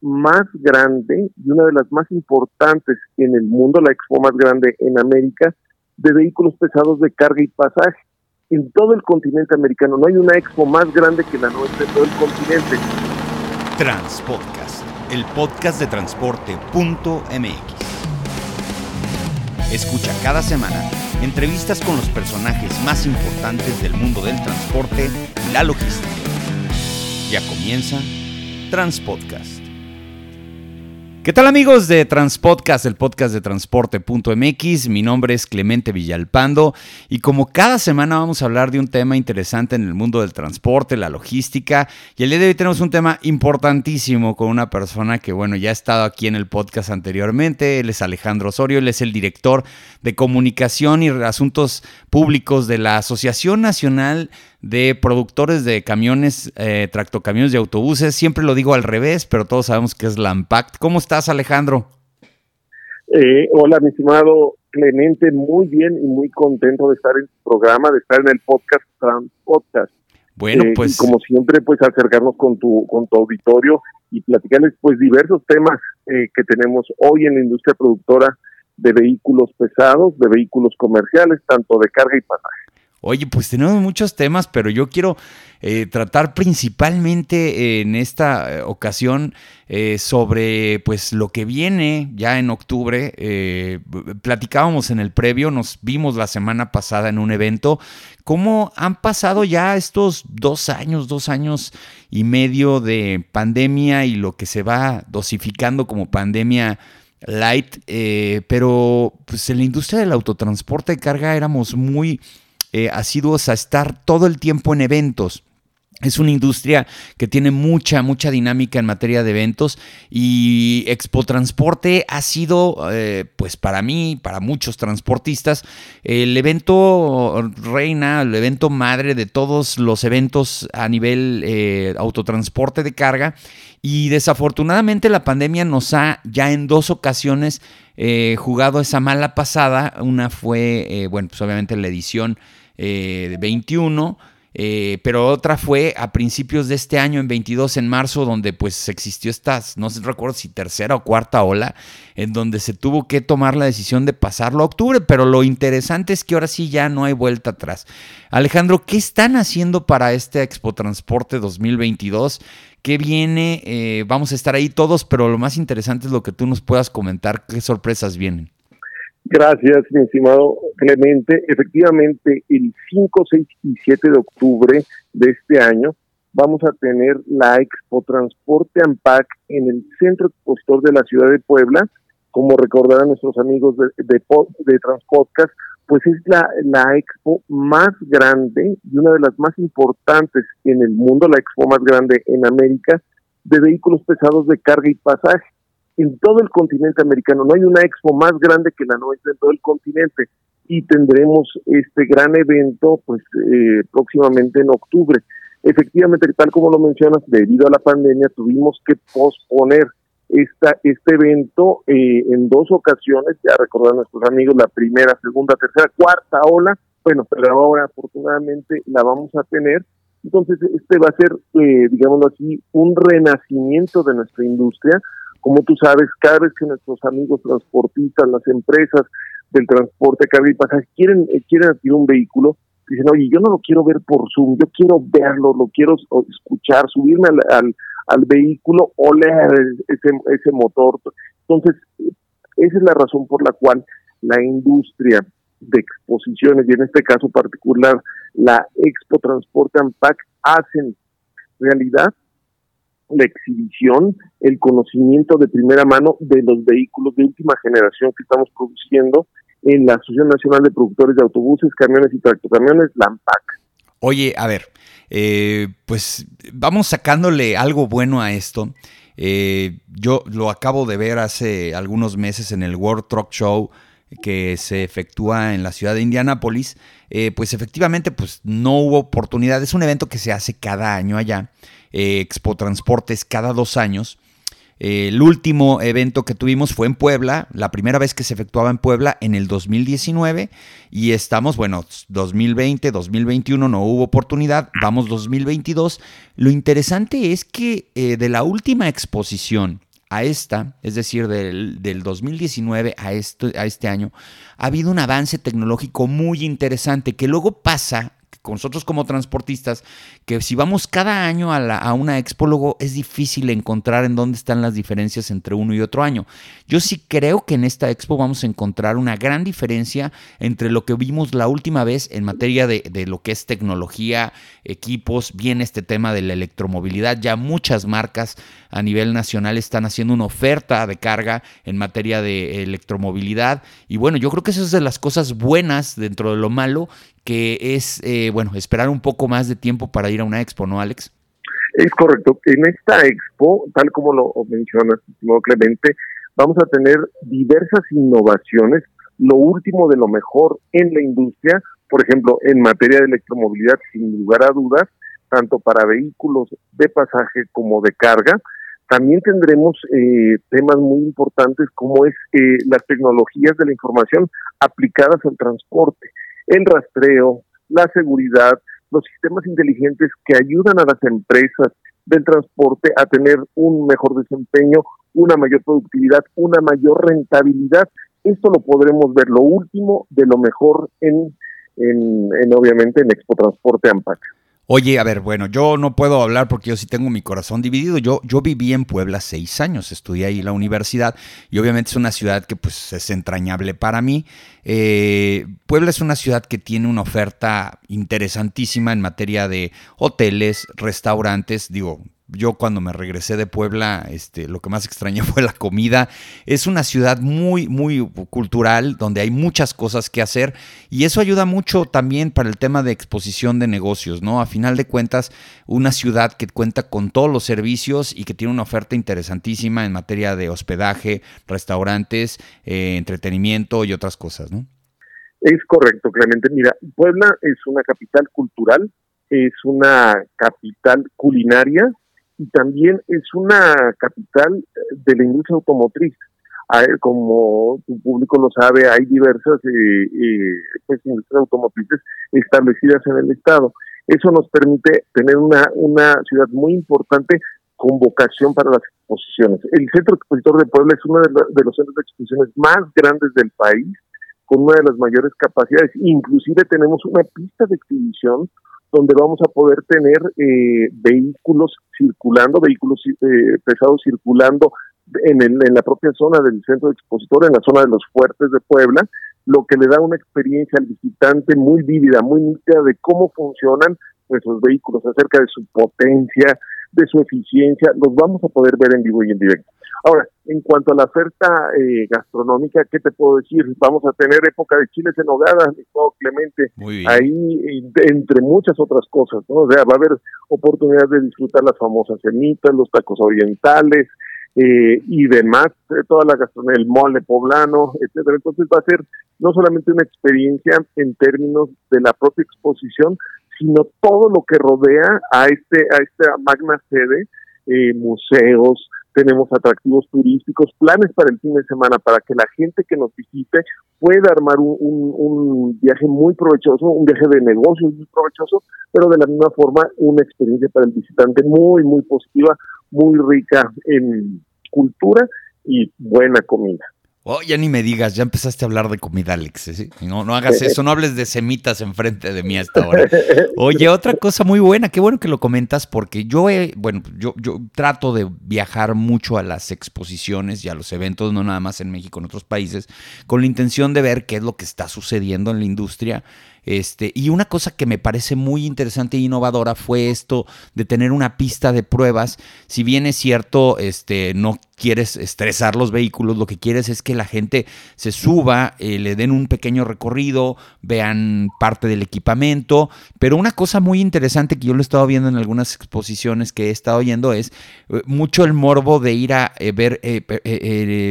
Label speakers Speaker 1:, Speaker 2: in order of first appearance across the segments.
Speaker 1: más grande y una de las más importantes en el mundo, la expo más grande en América, de vehículos pesados de carga y pasaje. En todo el continente americano no hay una expo más grande que la nuestra en todo el continente.
Speaker 2: Transpodcast, el podcast de transporte.mx. Escucha cada semana entrevistas con los personajes más importantes del mundo del transporte y la logística. Ya comienza Transpodcast. ¿Qué tal amigos de Transpodcast, el podcast de transporte.mx? Mi nombre es Clemente Villalpando y como cada semana vamos a hablar de un tema interesante en el mundo del transporte, la logística y el día de hoy tenemos un tema importantísimo con una persona que bueno ya ha estado aquí en el podcast anteriormente, él es Alejandro Osorio, él es el director de comunicación y asuntos públicos de la Asociación Nacional de productores de camiones, eh, tractocamiones y autobuses. Siempre lo digo al revés, pero todos sabemos que es la Lampact. ¿Cómo estás, Alejandro?
Speaker 1: Eh, hola, mi estimado Clemente, muy bien y muy contento de estar en tu programa, de estar en el podcast Podcast.
Speaker 2: Bueno, eh, pues
Speaker 1: como siempre, pues acercarnos con tu con tu auditorio y platicarles pues diversos temas eh, que tenemos hoy en la industria productora de vehículos pesados, de vehículos comerciales, tanto de carga y pasaje.
Speaker 2: Oye, pues tenemos muchos temas, pero yo quiero eh, tratar principalmente en esta eh, ocasión eh, sobre pues lo que viene ya en octubre. platicábamos en el previo, nos vimos la semana pasada en un evento. ¿Cómo han pasado ya estos dos años, dos años y medio de pandemia y lo que se va dosificando como pandemia? light, pero pues en la industria del autotransporte de carga éramos muy eh, asiduos a estar todo el tiempo en eventos. Es una industria que tiene mucha, mucha dinámica en materia de eventos y Expo Transporte ha sido, eh, pues para mí, para muchos transportistas, el evento reina, el evento madre de todos los eventos a nivel eh, autotransporte de carga y desafortunadamente la pandemia nos ha ya en dos ocasiones jugado esa mala pasada. Una fue, bueno, pues obviamente la edición eh, 21. Eh, pero otra fue a principios de este año, en 22, en marzo, donde pues existió esta, no recuerdo si tercera o cuarta ola, en donde se tuvo que tomar la decisión de pasarlo a octubre, pero lo interesante es que ahora sí ya no hay vuelta atrás. Alejandro, ¿qué están haciendo para este Expo Transporte 2022? ¿Qué viene? Eh, vamos a estar ahí todos, pero lo más interesante es lo que tú nos puedas comentar, qué sorpresas vienen.
Speaker 1: Gracias, mi estimado Clemente. Efectivamente, el 5, 6 y 7 de octubre de este año vamos a tener la Expo Transporte AMPAC en el Centro Expositor de la Ciudad de Puebla. Como recordarán nuestros amigos de, de, de Transpodcast, pues es la, la expo más grande y una de las más importantes en el mundo, la expo más grande en América, de vehículos pesados de carga y pasaje en todo el continente americano. No hay una expo más grande que la nuestra en todo el continente y tendremos este gran evento pues eh, próximamente en octubre. Efectivamente, tal como lo mencionas, debido a la pandemia tuvimos que posponer esta, este evento eh, en dos ocasiones, ya recordar nuestros amigos, la primera, segunda, tercera, cuarta ola, bueno, pero ahora afortunadamente la vamos a tener. Entonces, este va a ser, eh, digámoslo así, un renacimiento de nuestra industria, como tú sabes, cada vez que nuestros amigos transportistas, las empresas del transporte carga y pasaje quieren, eh, quieren adquirir un vehículo, dicen, oye, yo no lo quiero ver por Zoom, yo quiero verlo, lo quiero escuchar, subirme al, al, vehículo, oler ese, ese motor. Entonces, esa es la razón por la cual la industria de exposiciones, y en este caso particular la Expo Transporte AMPAC, hacen realidad la exhibición, el conocimiento de primera mano de los vehículos de última generación que estamos produciendo en la Asociación Nacional de Productores de Autobuses, Camiones y Tractocamiones, la AMPAC.
Speaker 2: Oye, a ver, eh, pues vamos sacándole algo bueno a esto. Eh, yo lo acabo de ver hace algunos meses en el World Truck Show que se efectúa en la ciudad de Indianápolis, eh, pues efectivamente pues no hubo oportunidad. Es un evento que se hace cada año allá. Eh, Expo Transportes cada dos años. el último evento que tuvimos fue en Puebla, la primera vez que se efectuaba en Puebla en el 2019 y estamos, bueno, 2020, 2021 no hubo oportunidad, vamos 2022. Lo interesante es que eh, de la última exposición a esta, es decir, del, 2019 a, esto, a este año, ha habido un avance tecnológico muy interesante que luego pasa nosotros como transportistas, que si vamos cada año a, la, a una expo, es difícil encontrar en dónde están las diferencias entre uno y otro año. Yo sí creo que en esta expo vamos a encontrar una gran diferencia entre lo que vimos la última vez en materia de, de lo que es tecnología, equipos, bien este tema de la electromovilidad. Ya muchas marcas a nivel nacional están haciendo una oferta de carga en materia de electromovilidad. Y bueno, yo creo que eso es de las cosas buenas dentro de lo malo, que es, eh, bueno, esperar un poco más de tiempo para ir a una expo, ¿no, Alex?
Speaker 1: Es correcto. En esta expo, tal como lo mencionas, estimado Clemente, vamos a tener diversas innovaciones, lo último de lo mejor en la industria, por ejemplo, en materia de electromovilidad, sin lugar a dudas, tanto para vehículos de pasaje como de carga. También tendremos eh, temas muy importantes como es eh, las tecnologías de la información aplicadas al transporte el rastreo, la seguridad, los sistemas inteligentes que ayudan a las empresas del transporte a tener un mejor desempeño, una mayor productividad, una mayor rentabilidad. Esto lo podremos ver, lo último de lo mejor en, en, en obviamente en Expo Transporte AMPAC.
Speaker 2: Oye, a ver, bueno, yo no puedo hablar porque yo sí tengo mi corazón dividido. Yo, yo viví en Puebla seis años, estudié ahí la universidad y obviamente es una ciudad que pues es entrañable para mí. Eh, Puebla es una ciudad que tiene una oferta interesantísima en materia de hoteles, restaurantes, digo, yo cuando me regresé de Puebla, este, lo que más extrañé fue la comida. Es una ciudad muy, muy cultural, donde hay muchas cosas que hacer y eso ayuda mucho también para el tema de exposición de negocios, ¿no? A final de cuentas, una ciudad que cuenta con todos los servicios y que tiene una oferta interesantísima en materia de hospedaje, restaurantes, eh, entretenimiento y otras cosas, ¿no?
Speaker 1: Es correcto, Clemente. Mira, Puebla es una capital cultural, es una capital culinaria, y también es una capital de la industria automotriz. como tu público lo sabe, hay diversas eh, eh, pues, industrias automotrices establecidas en el Estado. Eso nos permite tener una, una ciudad muy importante con vocación para las exposiciones. El Centro Expositor de Puebla es uno de, de los centros de exposiciones más grandes del país, con una de las mayores capacidades. Inclusive tenemos una pista de exhibición donde vamos a poder tener eh, vehículos circulando, vehículos eh, pesados circulando en, en la propia zona del centro de expositor, en la zona de los fuertes de Puebla, lo que le da una experiencia al visitante muy vívida, muy nítida de cómo funcionan nuestros vehículos, acerca de su potencia, de su eficiencia, los vamos a poder ver en vivo y en directo. Ahora, en cuanto a la oferta eh, gastronómica, ¿qué te puedo decir? Vamos a tener época de chiles en hogadas, Clemente, ahí entre muchas otras cosas, ¿no? O sea, va a haber oportunidad de disfrutar las famosas cenitas, los tacos orientales, eh, y demás, eh, toda la gastronomía, el mole poblano, etcétera. Entonces va a ser no solamente una experiencia en términos de la propia exposición, sino todo lo que rodea a este a esta magna sede, eh, museos, tenemos atractivos turísticos, planes para el fin de semana para que la gente que nos visite pueda armar un, un, viaje muy provechoso, un viaje de negocios muy provechoso, pero de la misma forma una experiencia para el visitante muy, muy positiva, muy rica en cultura y buena comida.
Speaker 2: Oh, ya ni me digas, ya empezaste a hablar de comida, Alex. ¿sí? No, no hagas eso, no hables de semitas enfrente de mí hasta ahora. Oye, otra cosa muy buena, qué bueno que lo comentas, porque yo, he, bueno, yo, yo trato de viajar mucho a las exposiciones y a los eventos, no nada más en México, en otros países, con la intención de ver qué es lo que está sucediendo en la industria este, y una cosa que me parece muy interesante e innovadora fue esto de tener una pista de pruebas. Si bien es cierto, este, no quieres estresar los vehículos, lo que quieres es que la gente se suba, eh, le den un pequeño recorrido, vean parte del equipamiento. Pero una cosa muy interesante que yo lo he estado viendo en algunas exposiciones que he estado yendo es eh, mucho el morbo de ir a eh, ver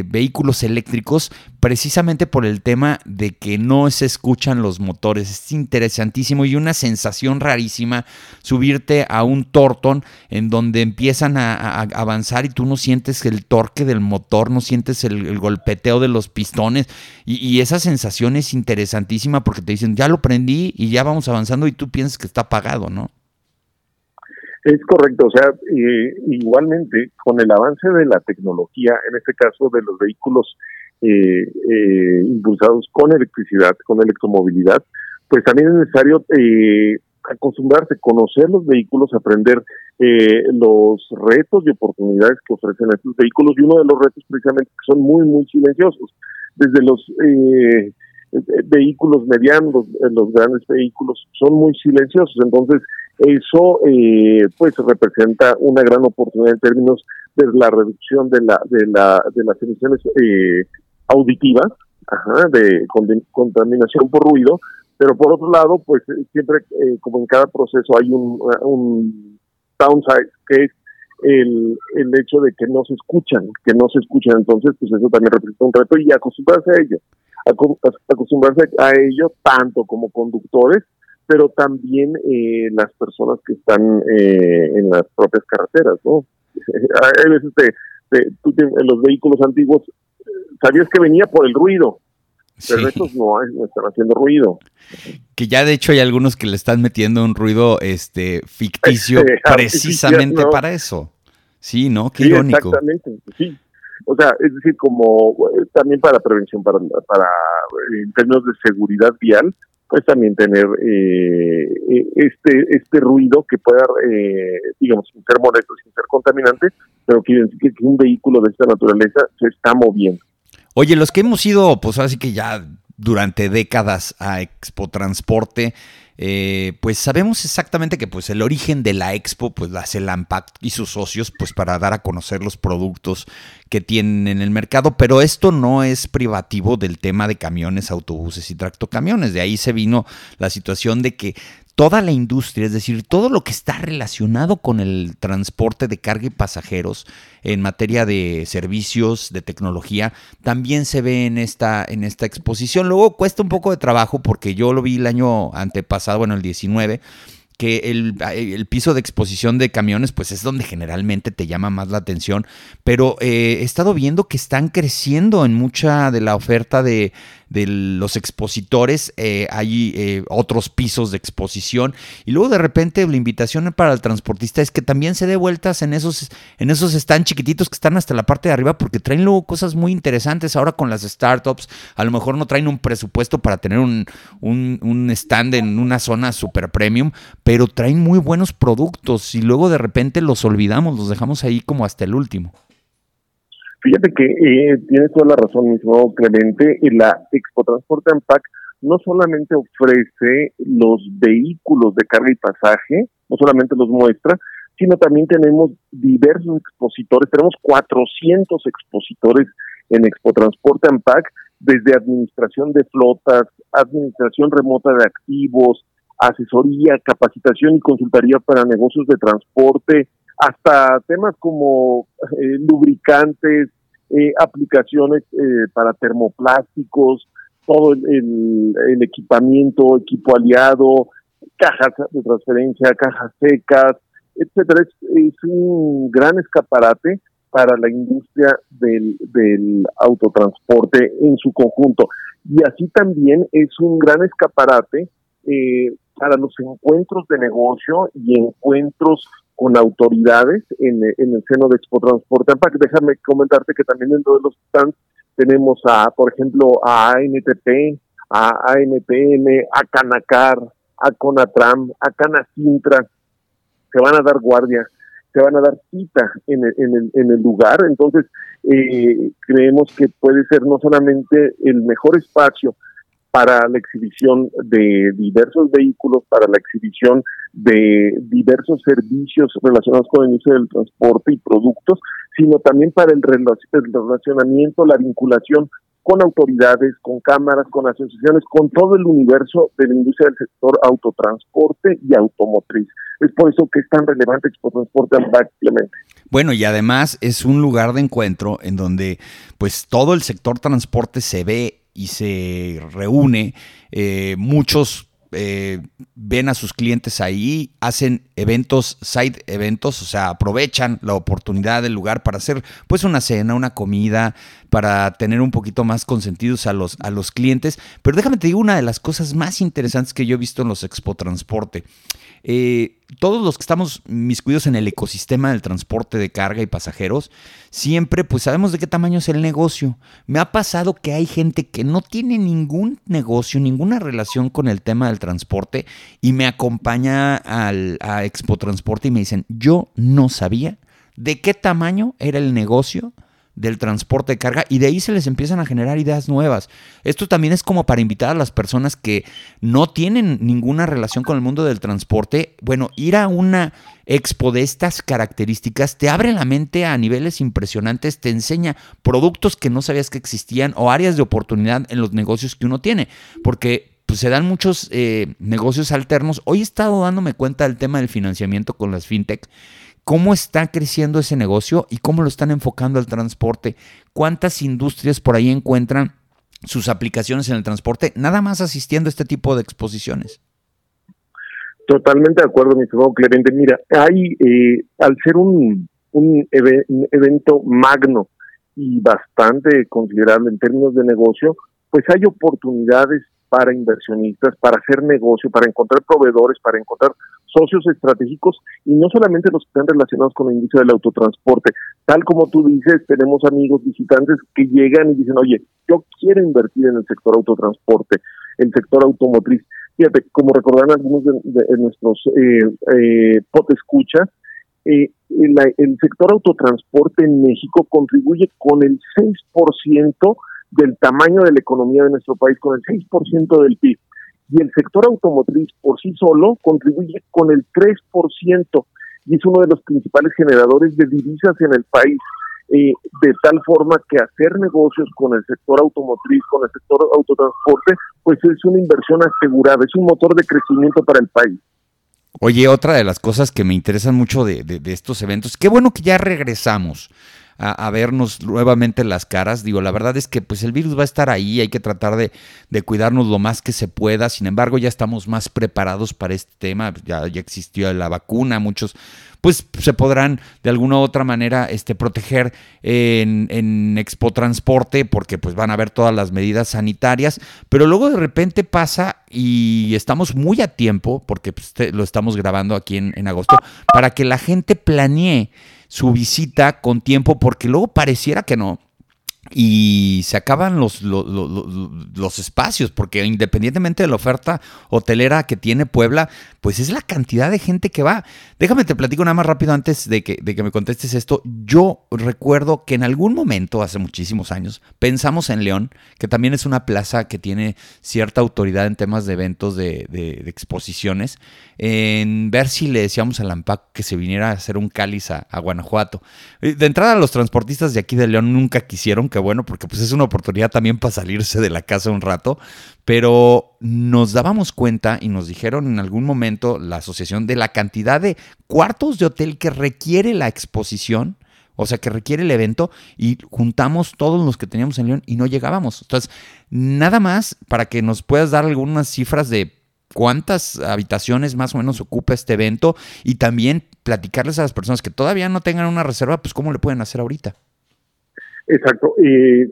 Speaker 2: vehículos eléctricos precisamente por el tema de que no se escuchan los motores. Es interesantísimo y una sensación rarísima subirte a un Torton en donde empiezan a, avanzar y tú no sientes el torque del motor, no sientes el, golpeteo de los pistones y, esa sensación es interesantísima porque te dicen, ya lo prendí y ya vamos avanzando y tú piensas que está apagado, ¿no?
Speaker 1: Es correcto, o sea, igualmente con el avance de la tecnología, en este caso de los vehículos eh, eh, impulsados con electricidad, con electromovilidad, pues también es necesario eh, acostumbrarse, conocer los vehículos, aprender eh, los retos y oportunidades que ofrecen estos vehículos y uno de los retos precisamente son muy, muy silenciosos, desde los eh, vehículos medianos, los grandes vehículos son muy silenciosos, entonces eso eh, pues representa una gran oportunidad en términos de la reducción de la de la de las emisiones eh, auditivas de contaminación por ruido pero por otro lado pues siempre eh, como en cada proceso hay un, un downside que es el, el hecho de que no se escuchan que no se escuchan entonces pues eso también representa un reto y acostumbrarse a ello acostumbrarse a ello tanto como conductores pero también eh, las personas que están eh, en las propias carreteras, ¿no? A veces tú en los vehículos antiguos sabías que venía por el ruido, pero estos no, están haciendo ruido.
Speaker 2: Que ya de hecho hay algunos que le están metiendo un ruido este ficticio este, precisamente para eso. Sí, ¿no? Qué irónico.
Speaker 1: Exactamente, sí. O sea, es decir, como eh, también para prevención, para, para en términos de seguridad vial, pues también tener eh, eh, este este ruido que pueda, eh, digamos, sin ser molesto, sin ser contaminante, pero que que un vehículo de esta naturaleza se está moviendo.
Speaker 2: Oye, los que hemos ido, pues así que ya durante décadas a Expo Transporte, eh, pues sabemos exactamente que pues el origen de la expo pues la hace Lampac y sus socios pues para dar a conocer los productos que tienen en el mercado, pero esto no es privativo del tema de camiones, autobuses y tractocamiones. De ahí se vino la situación de que toda la industria, es decir, todo lo que está relacionado con el transporte de carga y pasajeros en materia de servicios, de tecnología, también se ve en esta, en esta exposición. Luego cuesta un poco de trabajo porque yo lo vi el año antepasado, bueno, el 19 que el, el, piso de exposición de camiones pues es donde generalmente te llama más la atención, pero eh, he estado viendo que están creciendo en mucha de la oferta de, de los expositores, eh, hay eh, otros pisos de exposición y luego de repente la invitación para el transportista es que también se dé vueltas en esos, en esos están chiquititos que están hasta la parte de arriba porque traen luego cosas muy interesantes ahora con las startups, a lo mejor no traen un presupuesto para tener un, un, un stand en una zona super premium, pero traen muy buenos productos y luego de repente los olvidamos, los dejamos ahí como hasta el último.
Speaker 1: Fíjate que eh, tienes toda la razón, mismo Clemente. La Expo Transporte AMPAC no solamente ofrece los vehículos de carga y pasaje, no solamente los muestra, sino también tenemos diversos expositores, tenemos 400 expositores en Expo Transporte AMPAC, desde administración de flotas, administración remota de activos, asesoría, capacitación y consultoría para negocios de transporte, hasta temas como eh, lubricantes, eh, aplicaciones eh, para termoplásticos, todo el, equipamiento, equipo aliado, cajas de transferencia, cajas secas, etcétera. Es, un gran escaparate para la industria del, del autotransporte en su conjunto. Y así también es un gran escaparate eh, para los encuentros de negocio y encuentros con autoridades en, el seno de Expo Transporte Déjame comentarte que también dentro de los stands tenemos a, por ejemplo, a ANTP, a ANPM, a Canacar, a Conatram, a Canacintra, se van a dar guardia, se van a dar cita en el, en el, en el lugar. Entonces, eh, creemos que puede ser no solamente el mejor espacio para la exhibición de diversos vehículos, para la exhibición de diversos servicios relacionados con el inicio del transporte y productos, sino también para el, relacionamiento, la vinculación con autoridades, con cámaras, con asociaciones, con todo el universo de la industria del sector autotransporte y automotriz. Es por eso que es tan relevante Expo Transporte AMPAC, Clemente.
Speaker 2: Bueno, y además es un lugar de encuentro en donde pues todo el sector transporte se ve y se reúne. Eh, muchos eh, ven a sus clientes ahí, hacen eventos, side eventos, o sea, aprovechan la oportunidad del lugar para hacer pues una cena, una comida, para tener un poquito más consentidos a los, a los clientes. Pero déjame te digo una de las cosas más interesantes que yo he visto en los Expo Transporte. Eh, todos los que estamos miscuidos en el ecosistema del transporte de carga y pasajeros, siempre pues sabemos de qué tamaño es el negocio. Me ha pasado que hay gente que no tiene ningún negocio, ninguna relación con el tema del transporte y me acompaña al, a Expo Transporte y me dicen, yo no sabía de qué tamaño era el negocio del transporte de carga y de ahí se les empiezan a generar ideas nuevas. Esto también es como para invitar a las personas que no tienen ninguna relación con el mundo del transporte. Bueno, ir a una expo de estas características te abre la mente a niveles impresionantes, te enseña productos que no sabías que existían o áreas de oportunidad en los negocios que uno tiene, porque pues, se dan muchos eh, negocios alternos. Hoy he estado dándome cuenta del tema del financiamiento con las fintech cómo está creciendo ese negocio y cómo lo están enfocando al transporte. ¿Cuántas industrias por ahí encuentran sus aplicaciones en el transporte, nada más asistiendo a este tipo de exposiciones?
Speaker 1: Totalmente de acuerdo, mi estimado Clemente. Mira, hay, eh, al ser un, un, evento magno y bastante considerable en términos de negocio, pues hay oportunidades para inversionistas, para hacer negocio, para encontrar proveedores, para encontrar socios estratégicos y no solamente los que están relacionados con la industria del autotransporte. Tal como tú dices, tenemos amigos visitantes que llegan y dicen, oye, yo quiero invertir en el sector autotransporte, el sector automotriz. Fíjate, como recordarán algunos de, nuestros eh, eh, pot escucha, eh, el, el sector autotransporte en México contribuye con el 6% del tamaño de la economía de nuestro país, con el 6% del PIB y el sector automotriz por sí solo contribuye con el 3% y es uno de los principales generadores de divisas en el país. Eh, de tal forma que hacer negocios con el sector automotriz, con el sector autotransporte, pues es una inversión asegurada, es un motor de crecimiento para el país.
Speaker 2: Oye, otra de las cosas que me interesan mucho de, de estos eventos, qué bueno que ya regresamos a, vernos nuevamente las caras. Digo, la verdad es que pues el virus va a estar ahí, hay que tratar de, cuidarnos lo más que se pueda. Sin embargo, ya estamos más preparados para este tema. Ya, ya existió la vacuna, muchos pues se podrán de alguna u otra manera este, proteger en, en Expo Transporte porque pues van a ver todas las medidas sanitarias, pero luego de repente pasa y estamos muy a tiempo, porque pues, lo estamos grabando aquí en, en agosto, para que la gente planee su visita con tiempo, porque luego pareciera que no y se acaban los, los, espacios, porque independientemente de la oferta hotelera que tiene Puebla, pues es la cantidad de gente que va. Déjame te platico nada más rápido antes de que, de que me contestes esto. Yo recuerdo que en algún momento, hace muchísimos años, pensamos en León, que también es una plaza que tiene cierta autoridad en temas de eventos, de, de, exposiciones, en ver si le decíamos a Lampac que se viniera a hacer un cáliz a, a Guanajuato. De entrada, los transportistas de aquí de León nunca quisieron bueno, porque pues es una oportunidad también para salirse de la casa un rato, pero nos dábamos cuenta y nos dijeron en algún momento la asociación de la cantidad de cuartos de hotel que requiere la exposición, o sea, que requiere el evento, y juntamos todos los que teníamos en León y no llegábamos. Entonces, nada más para que nos puedas dar algunas cifras de cuántas habitaciones más o menos ocupa este evento y también platicarles a las personas que todavía no tengan una reserva, pues cómo le pueden hacer ahorita.
Speaker 1: Exacto. y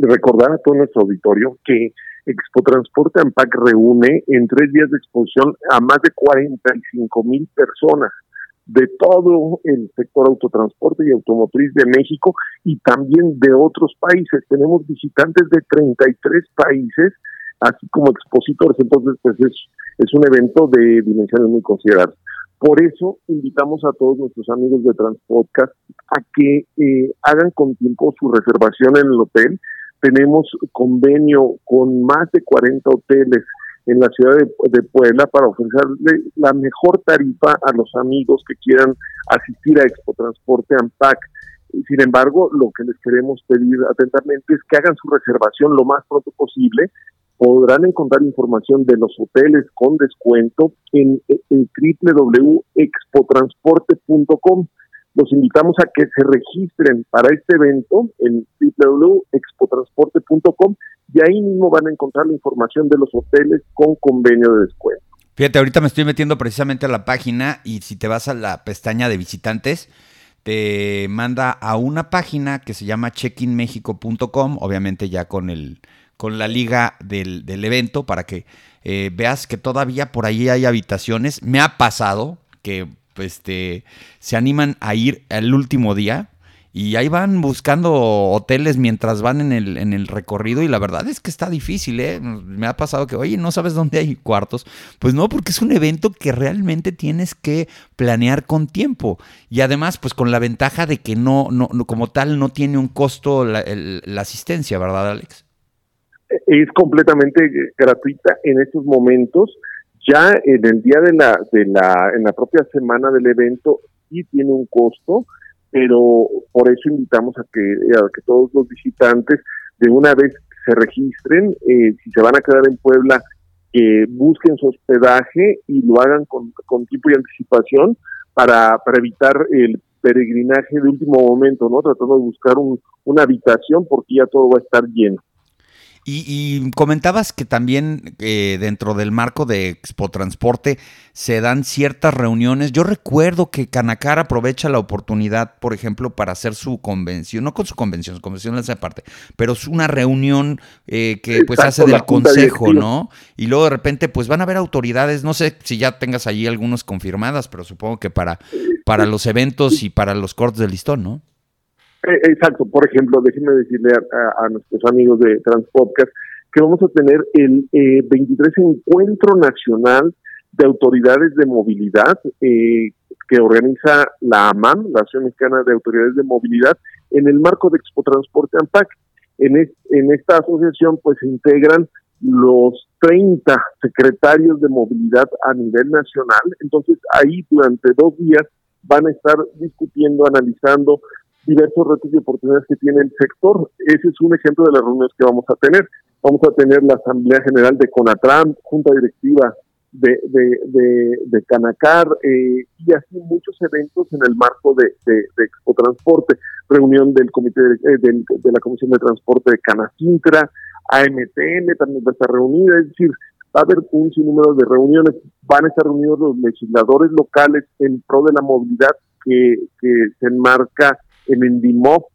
Speaker 1: recordar a todo nuestro auditorio que Expo Transporte AMPAC reúne en tres días de exposición a más de 45 mil personas de todo el sector autotransporte y automotriz de México y también de otros países. Tenemos visitantes de 33 países, así como expositores, entonces pues es, es un evento de dimensiones muy considerables. Por eso invitamos a todos nuestros amigos de Transpodcast a que eh, hagan con tiempo su reservación en el hotel. Tenemos convenio con más de 40 hoteles en la ciudad de, Puebla para ofrecerle la mejor tarifa a los amigos que quieran asistir a Expo Transporte AMPAC. Sin embargo, lo que les queremos pedir atentamente es que hagan su reservación lo más pronto posible. Podrán encontrar información de los hoteles con descuento en, en www.expotransporte.com. Los invitamos a que se registren para este evento en www.expotransporte.com y ahí mismo van a encontrar la información de los hoteles con convenio de descuento.
Speaker 2: Fíjate, ahorita me estoy metiendo precisamente a la página y si te vas a la pestaña de visitantes, te manda a una página que se llama checkinmexico.com, obviamente ya con el con la liga del, evento para que eh, veas que todavía por ahí hay habitaciones. Me ha pasado que este, se animan a ir el último día y ahí van buscando hoteles mientras van en el, en el recorrido y la verdad es que está difícil, ¿eh? Me ha pasado que, oye, ¿no sabes dónde hay cuartos? Pues no, porque es un evento que realmente tienes que planear con tiempo y además pues con la ventaja de que no, no, como tal no tiene un costo la, la asistencia, ¿verdad Alex?
Speaker 1: Es completamente gratuita en estos momentos. Ya en el día de la, de la, en la propia semana del evento sí tiene un costo pero por eso invitamos a que, a que todos los visitantes de una vez se registren, eh, si se van a quedar en Puebla, que busquen su hospedaje y lo hagan con, con tiempo y anticipación para, para evitar el peregrinaje de último momento, ¿no? Tratando de buscar un, una habitación porque ya todo va a estar lleno.
Speaker 2: Y, comentabas que también eh, dentro del marco de Expo Transporte se dan ciertas reuniones. Yo recuerdo que Canacar aprovecha la oportunidad, por ejemplo, para hacer su convención, no con su convención, su convención es aparte, pero es una reunión eh, que pues hace del consejo, ¿no? Y luego de repente pues van a haber autoridades, no sé si ya tengas allí algunas confirmadas, pero supongo que para, para los eventos y para los cortes de listón, ¿no?
Speaker 1: Eh, exacto, por ejemplo, déjenme decirle a, nuestros amigos de Transpodcast que vamos a tener el 23 eh, Encuentro Nacional de Autoridades de Movilidad eh, que organiza la AMAM, la Asociación Mexicana de Autoridades de Movilidad, en el marco de Expo Transporte AMPAC. En, en esta asociación pues se integran los 30 secretarios de movilidad a nivel nacional. Entonces ahí durante dos días van a estar discutiendo, analizando diversos retos y oportunidades que tiene el sector. Ese es un ejemplo de las reuniones que vamos a tener. Vamos a tener la Asamblea General de CONATRAM, Junta Directiva de, de, Canacar eh, y así muchos eventos en el marco de, de, Expo Transporte, reunión del Comité de, de, la Comisión de Transporte de Canacintra, AMTN también va a estar reunida, es decir, va a haber un sinnúmero de reuniones, van a estar reunidos los legisladores locales en pro de la movilidad que se enmarca en Endimov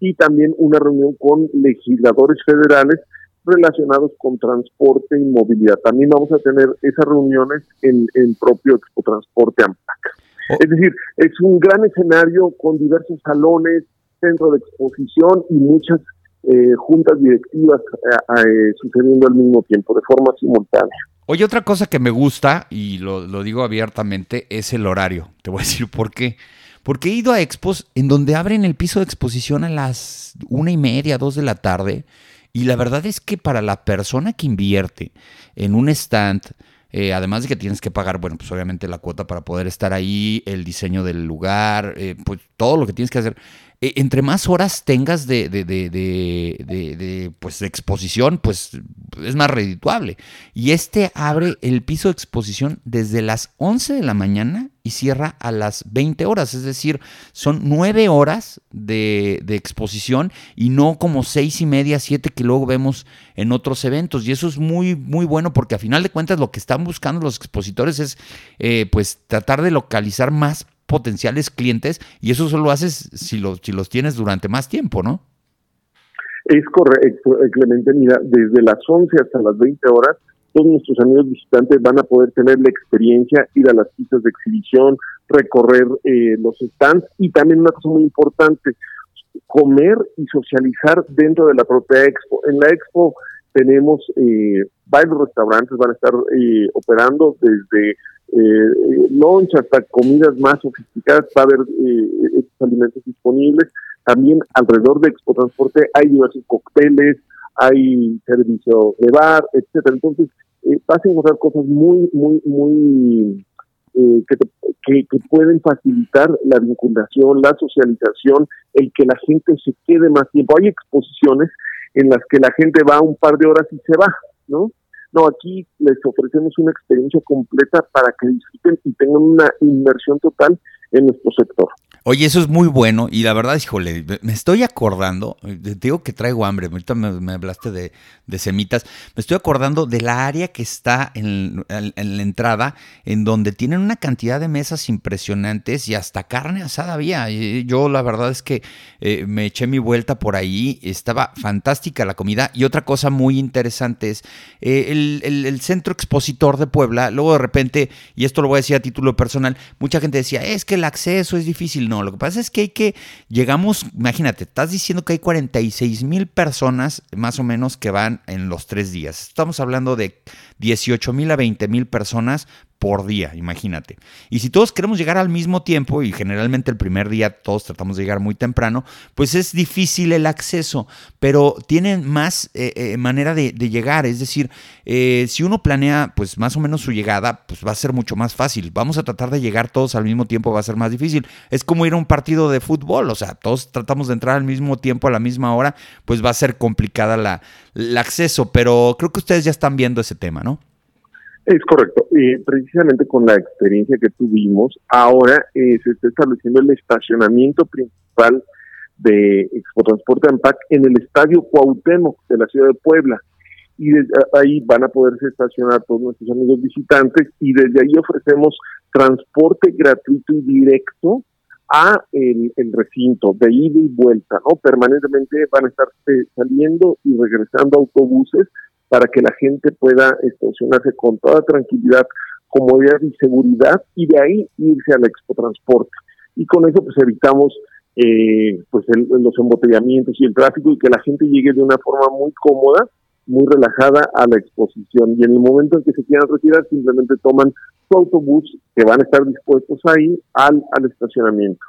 Speaker 1: y también una reunión con legisladores federales relacionados con transporte y movilidad. También vamos a tener esas reuniones en el propio Expo Transporte AMPAC. Oh. Es decir, es un gran escenario con diversos salones, centro de exposición y muchas eh, juntas directivas eh, eh, sucediendo al mismo tiempo, de forma simultánea.
Speaker 2: Oye, otra cosa que me gusta, y lo, lo digo abiertamente, es el horario. Te voy a decir por qué. Porque he ido a expos en donde abren el piso de exposición a las una y media, dos de la tarde. Y la verdad es que para la persona que invierte en un stand, eh, además de que tienes que pagar, bueno, pues obviamente la cuota para poder estar ahí, el diseño del lugar, eh, pues todo lo que tienes que hacer. E, entre más horas tengas de, de, de, pues, exposición, pues es más redituable. Y este abre el piso de exposición desde las 11 de la mañana y cierra a las 20 horas. Es decir, son 9 horas de, exposición y no como 6 y media, 7 que luego vemos en otros eventos. Y eso es muy, muy bueno porque a final de cuentas lo que están buscando los expositores es eh, pues tratar de localizar más potenciales clientes y eso solo haces si los, si los tienes durante más tiempo, ¿no?
Speaker 1: Es correcto, Clemente. Mira, desde las 11 hasta las 20 horas, todos nuestros amigos visitantes van a poder tener la experiencia, ir a las pistas de exhibición, recorrer eh, los stands y también una cosa muy importante, comer y socializar dentro de la propia expo. En la expo tenemos eh, varios restaurantes, van a estar eh, operando desde eh, lunch hasta comidas más sofisticadas, va a haber eh, estos alimentos disponibles. También alrededor de Expo Transporte hay diversos cócteles, hay servicio de bar, etcétera. Entonces, eh, vas a encontrar cosas muy, muy, muy eh, que, que, pueden facilitar la vinculación, la socialización, el que la gente se quede más tiempo. Hay exposiciones en las que la gente va un par de horas y se va, ¿no? No, aquí les ofrecemos una experiencia completa para que disfruten y tengan una inversión total en nuestro sector.
Speaker 2: Oye, eso es muy bueno y la verdad, híjole, me estoy acordando, te digo que traigo hambre, ahorita me, hablaste de, semitas, me estoy acordando de la área que está en, la entrada, en donde tienen una cantidad de mesas impresionantes y hasta carne asada había. Yo la verdad es que eh, me eché mi vuelta por ahí, estaba fantástica la comida y otra cosa muy interesante es eh, el, el centro expositor de Puebla, luego de repente, y esto lo voy a decir a título personal, mucha gente decía, es que el acceso es difícil. No, lo que pasa es que hay que, llegamos, imagínate, estás diciendo que hay 46 mil personas más o menos que van en los tres días. Estamos hablando de 18 mil a 20 mil personas por día, imagínate. Y si todos queremos llegar al mismo tiempo, y generalmente el primer día todos tratamos de llegar muy temprano, pues es difícil el acceso, pero tienen más eh, eh, manera de, llegar. Es decir, eh, si uno planea pues más o menos su llegada, pues va a ser mucho más fácil. Vamos a tratar de llegar todos al mismo tiempo, va a ser más difícil. Es como ir a un partido de fútbol, o sea, todos tratamos de entrar al mismo tiempo, a la misma hora, pues va a ser complicada la, el acceso, pero creo que ustedes ya están viendo ese tema, ¿no?
Speaker 1: Es correcto. Eh, precisamente con la experiencia que tuvimos, ahora eh, se está estableciendo el estacionamiento principal de Expo Transporte AMPAC en el Estadio Cuauhtémoc de la ciudad de Puebla. Y desde ahí van a poderse estacionar todos nuestros amigos visitantes y desde ahí ofrecemos transporte gratuito y directo a el, recinto de ida y vuelta, ¿no? Permanentemente van a estar eh, saliendo y regresando autobuses para que la gente pueda estacionarse con toda tranquilidad, comodidad y seguridad y de ahí irse al Expo Transporte. Y con eso pues evitamos eh, pues los embotellamientos y el tráfico y que la gente llegue de una forma muy cómoda, muy relajada a la exposición. Y en el momento en que se quieran retirar, simplemente toman su autobús que van a estar dispuestos ahí al, al estacionamiento.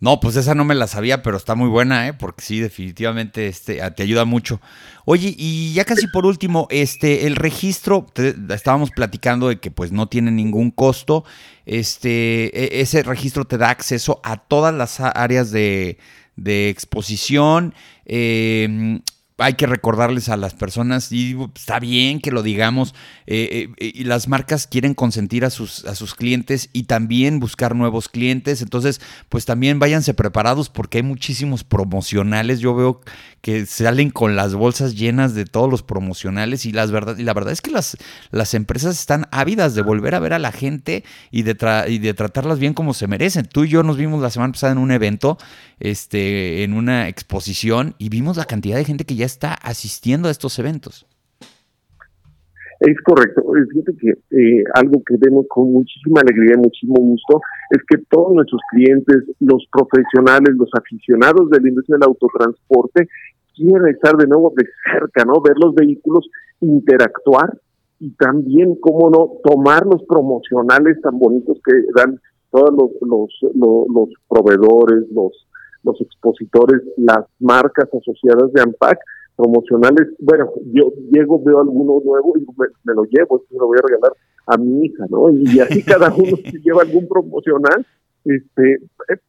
Speaker 2: No, pues esa no me la sabía, pero está muy buena, ¿eh? Porque sí, definitivamente este, te ayuda mucho. Oye, y ya casi por último, este, el registro, estábamos platicando de que pues no tiene ningún costo. Este, e, ese registro te da acceso a todas las áreas de, de exposición. Eh, hay que recordarles a las personas, y está bien que lo digamos, eh, eh, y las marcas quieren consentir a sus, a sus clientes y también buscar nuevos clientes, entonces pues también váyanse preparados porque hay muchísimos promocionales, yo veo que salen con las bolsas llenas de todos los promocionales y, las verdad, y la verdad es que las, las empresas están ávidas de volver a ver a la gente y de, y de tratarlas bien como se merecen. Tú y yo nos vimos la semana pasada en un evento, este, en una exposición y vimos la cantidad de gente que ya está asistiendo a estos eventos.
Speaker 1: Es correcto. Fíjate que eh, algo que vemos con muchísima alegría y muchísimo gusto es que todos nuestros clientes, los profesionales, los aficionados de la industria del autotransporte, quieren estar de nuevo de cerca, ¿no? Ver los vehículos, interactuar y también, cómo no, tomar los promocionales tan bonitos que dan todos los, los, los proveedores, los, los expositores, las marcas asociadas de AMPAC promocionales, bueno, yo llego, veo alguno nuevo y me, lo llevo, esto lo voy a regalar a mi hija, ¿no? Y así cada uno se lleva algún promocional, este,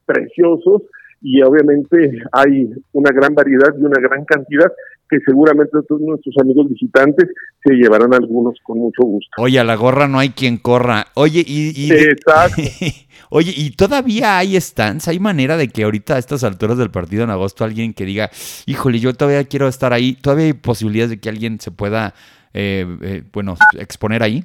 Speaker 1: preciosos, y obviamente hay una gran variedad y una gran cantidad que seguramente todos nuestros amigos visitantes se llevarán algunos con mucho gusto.
Speaker 2: Oye, a la gorra no hay quien corra. Oye, y... Exacto. Oye, ¿y todavía hay stands? ¿Hay manera de que ahorita a estas alturas del partido en agosto alguien que diga, híjole, yo todavía quiero estar ahí? ¿Todavía hay posibilidades de que alguien se pueda, eh, eh, bueno, exponer ahí?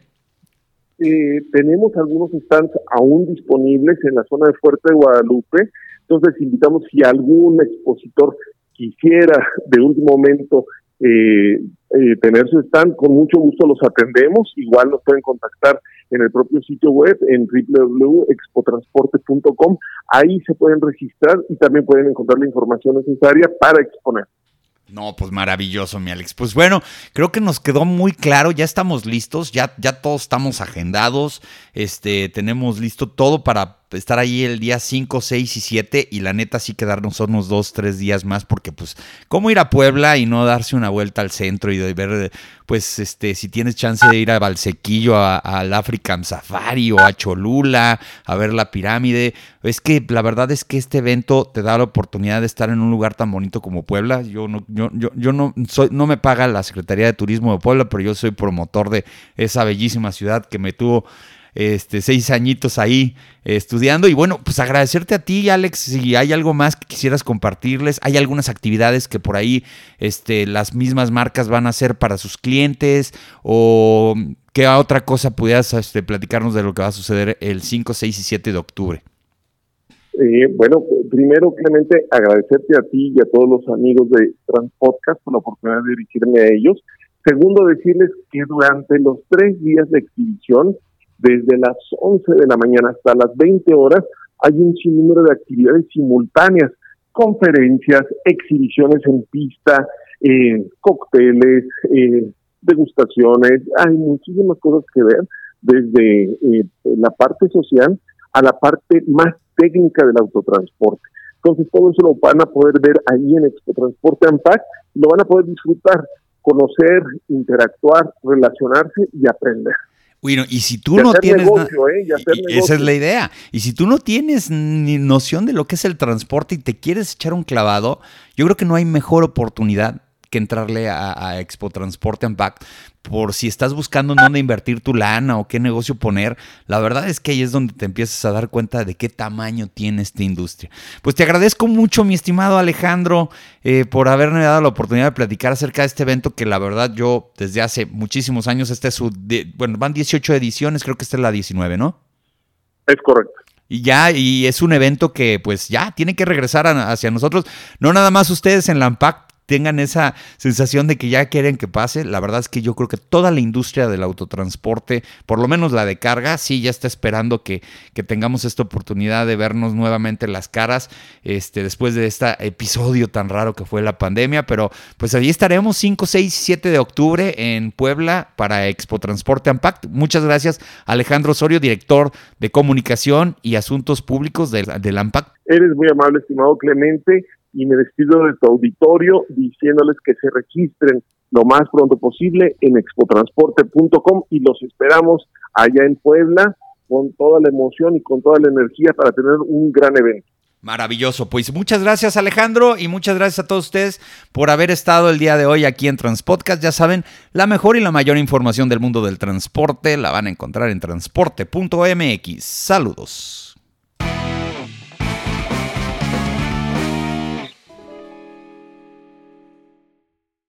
Speaker 1: Eh, tenemos algunos stands aún disponibles en la zona de Fuerte de Guadalupe. Entonces, invitamos si algún expositor quisiera de último momento eh, eh, tener su stand, con mucho gusto los atendemos. Igual nos pueden contactar en el propio sitio web en www.expotransporte.com. Ahí se pueden registrar y también pueden encontrar la información necesaria para exponer.
Speaker 2: No, pues maravilloso, mi Alex. Pues bueno, creo que nos quedó muy claro, ya estamos listos, ya, ya todos estamos agendados, este, tenemos listo todo para estar ahí el día 5, 6 y 7 y la neta sí quedarnos unos 2, 3 días más porque pues, ¿cómo ir a Puebla y no darse una vuelta al centro y de ver, pues, este, si tienes chance de ir a Valsequillo, al African Safari o a Cholula, a ver la pirámide? Es que la verdad es que este evento te da la oportunidad de estar en un lugar tan bonito como Puebla. Yo no, yo, yo, yo no, soy, no me paga la Secretaría de Turismo de Puebla, pero yo soy promotor de esa bellísima ciudad que me tuvo este, seis añitos ahí estudiando. Y bueno, pues agradecerte a ti, Alex, si hay algo más que quisieras compartirles. Hay algunas actividades que por ahí este, las mismas marcas van a hacer para sus clientes o qué otra cosa pudieras este, platicarnos de lo que va a suceder el 5, 6 y 7 de octubre.
Speaker 1: Eh, bueno, primero, Clemente, agradecerte a ti y a todos los amigos de Transpodcast por la oportunidad de dirigirme a ellos. Segundo, decirles que durante los tres días de exhibición desde las 11 de la mañana hasta las 20 horas hay un sinnúmero de actividades simultáneas, conferencias, exhibiciones en pista, eh, cócteles, eh, degustaciones, hay muchísimas cosas que ver, desde eh, la parte social a la parte más técnica del autotransporte. Entonces todo eso lo van a poder ver ahí en Expo Transporte AMPAC, lo van a poder disfrutar, conocer, interactuar, relacionarse y aprender.
Speaker 2: Bueno, y si tú no tienes. ¿eh? esa es la idea. Y si tú no tienes ni noción de lo que es el transporte y te quieres echar un clavado, yo creo que no hay mejor oportunidad que entrarle a, Expo Transporte Impact por si estás buscando en dónde invertir tu lana o qué negocio poner, la verdad es que ahí es donde te empiezas a dar cuenta de qué tamaño tiene esta industria. Pues te agradezco mucho, mi estimado Alejandro, eh, por haberme dado la oportunidad de platicar acerca de este evento que la verdad yo desde hace muchísimos años, este es su, bueno, van 18 ediciones, creo que esta es la 19, ¿no?
Speaker 1: Es correcto.
Speaker 2: Y ya, y es un evento que pues ya tiene que regresar hacia nosotros, no nada más ustedes en la AMPAC, tengan esa sensación de que ya quieren que pase. La verdad es que yo creo que toda la industria del autotransporte, por lo menos la de carga, sí ya está esperando que, que tengamos esta oportunidad de vernos nuevamente las caras este, después de este episodio tan raro que fue la pandemia. Pero pues allí estaremos 5, 6 y 7 de octubre en Puebla para Expo Transporte Ampact. Muchas gracias Alejandro Osorio, director de comunicación y asuntos públicos del, del AMPAC.
Speaker 1: Eres muy amable, estimado Clemente y me despido de tu auditorio diciéndoles que se registren lo más pronto posible en expotransporte.com y los esperamos allá en Puebla con toda la emoción y con toda la energía para tener un gran evento.
Speaker 2: Maravilloso. Pues muchas gracias Alejandro y muchas gracias a todos ustedes por haber estado el día de hoy aquí en Transpodcast. Ya saben, la mejor y la mayor información del mundo del transporte la van a encontrar en transporte.mx. Saludos.